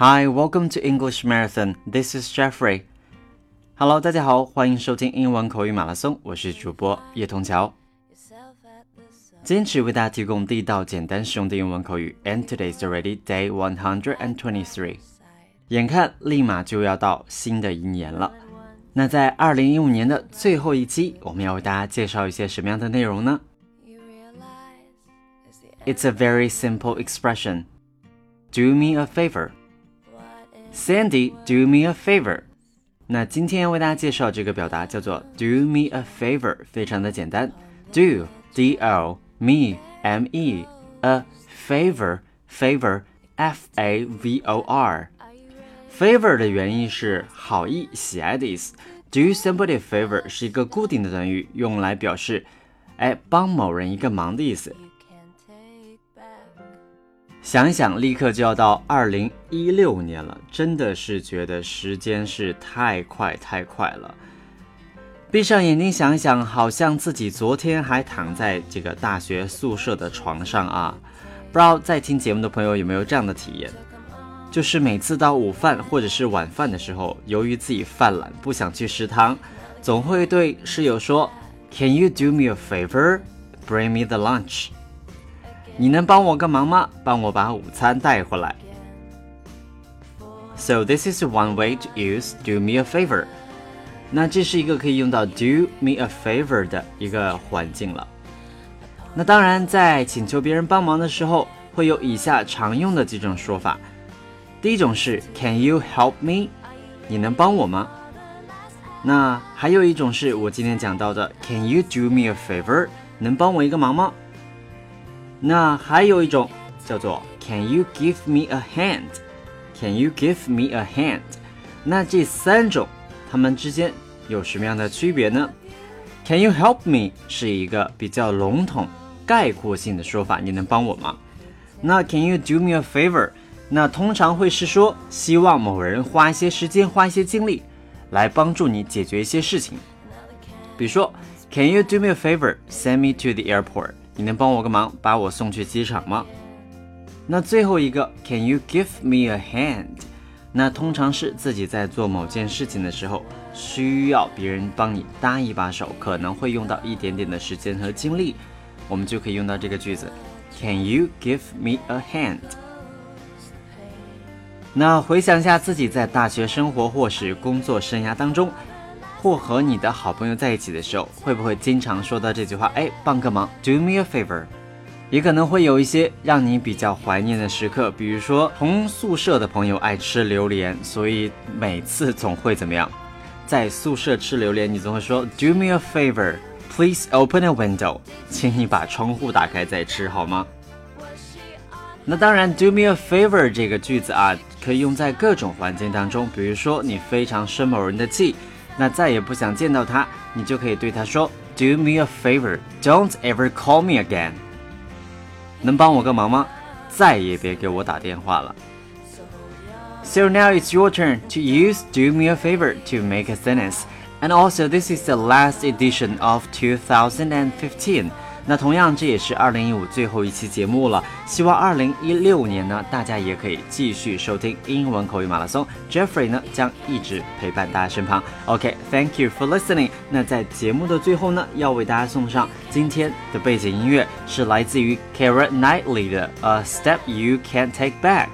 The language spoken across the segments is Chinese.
Hi, welcome to English Marathon. This is Jeffrey. Hello，大家好，欢迎收听英文口语马拉松，我是主播叶童桥。坚持为大家提供地道、简单、实用的英文口语。And today's already day one hundred and twenty-three. 眼看立马就要到新的一年了，那在二零一五年的最后一期，我们要为大家介绍一些什么样的内容呢？It's a very simple expression. Do me a favor. Sandy, do me a favor。那今天要为大家介绍这个表达叫做 do me a favor，非常的简单，do d o me m e a favor favor f a v o r。favor 的原意是好意、喜爱的意思。Do somebody a favor 是一个固定的短语，用来表示哎帮某人一个忙的意思。想想，立刻就要到二零一六年了，真的是觉得时间是太快太快了。闭上眼睛想一想，好像自己昨天还躺在这个大学宿舍的床上啊。不知道在听节目的朋友有没有这样的体验？就是每次到午饭或者是晚饭的时候，由于自己犯懒，不想去食堂，总会对室友说：“Can you do me a favor? Bring me the lunch.” 你能帮我个忙吗？帮我把午餐带回来。So this is one way to use "do me a favor." 那这是一个可以用到 "do me a favor" 的一个环境了。那当然，在请求别人帮忙的时候，会有以下常用的几种说法。第一种是 "Can you help me?" 你能帮我吗？那还有一种是我今天讲到的 "Can you do me a favor?" 能帮我一个忙吗？那还有一种叫做 Can you give me a hand？Can you give me a hand？那这三种它们之间有什么样的区别呢？Can you help me 是一个比较笼统、概括性的说法，你能帮我吗？那 Can you do me a favor？那通常会是说希望某人花一些时间、花一些精力来帮助你解决一些事情。比如说，Can you do me a favor？Send me to the airport。你能帮我个忙，把我送去机场吗？那最后一个，Can you give me a hand？那通常是自己在做某件事情的时候，需要别人帮你搭一把手，可能会用到一点点的时间和精力，我们就可以用到这个句子，Can you give me a hand？那回想一下自己在大学生活或是工作生涯当中。或和你的好朋友在一起的时候，会不会经常说到这句话？哎，帮个忙，Do me a favor。也可能会有一些让你比较怀念的时刻，比如说同宿舍的朋友爱吃榴莲，所以每次总会怎么样？在宿舍吃榴莲，你总会说 Do me a favor，please open a window，请你把窗户打开再吃好吗？那当然，Do me a favor 这个句子啊，可以用在各种环境当中，比如说你非常生某人的气。那再也不想见到他，你就可以对他说：“Do me a favor, don't ever call me again。”能帮我个忙吗？再也别给我打电话了。So now it's your turn to use "Do me a favor" to make a sentence, and also this is the last edition of 2015. 那同样，这也是二零一五最后一期节目了。希望二零一六年呢，大家也可以继续收听英文口语马拉松。Jeffrey 呢，将一直陪伴大家身旁。OK，Thank you for listening。那在节目的最后呢，要为大家送上今天的背景音乐，是来自于 Kara Knightley 的《A Step You Can't Take Back》。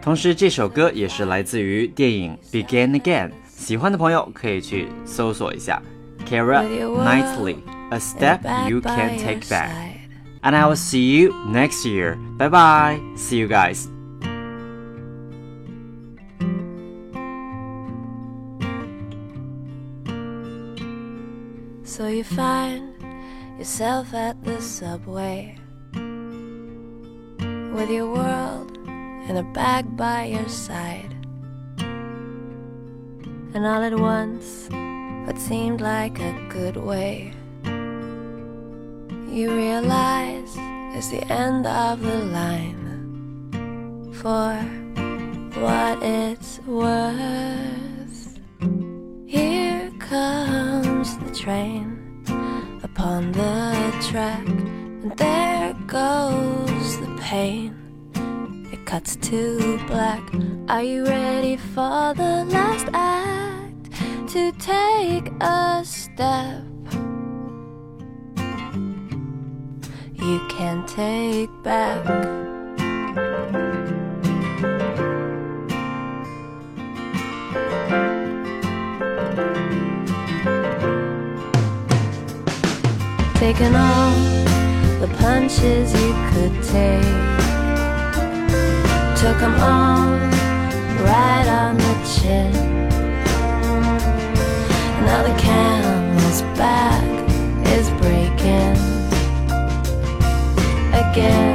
同时，这首歌也是来自于电影《Begin Again》。喜欢的朋友可以去搜索一下 Kara Knightley。A step you can take back. And I will see you next year. Bye bye. See you guys. So you find yourself at the subway with your world in a bag by your side. And all at once, what seemed like a good way you realize it's the end of the line. For what it's worth, here comes the train upon the track, and there goes the pain. It cuts to black. Are you ready for the last act? To take a step you can take back. Taking all the punches you could take took them all right on the chin. Now the camel's back again,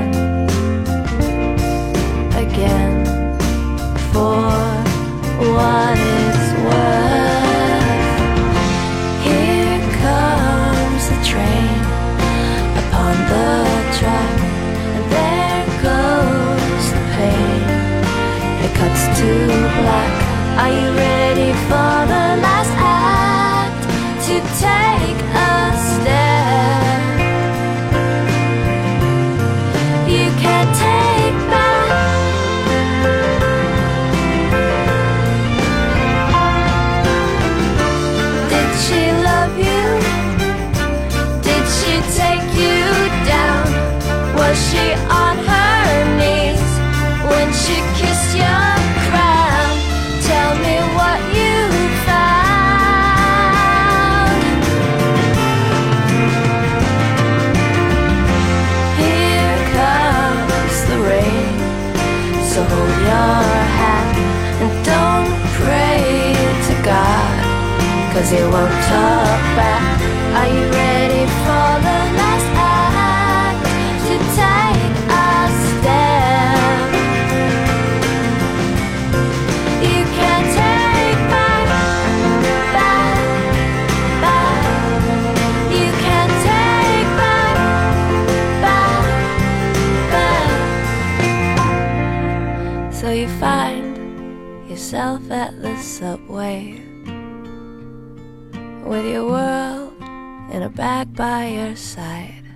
cause it won't talk back. Are you ready for the last act? To take a step. You can't take back, back, back. You can't take back, back, back. So you find yourself at the subway back by your side.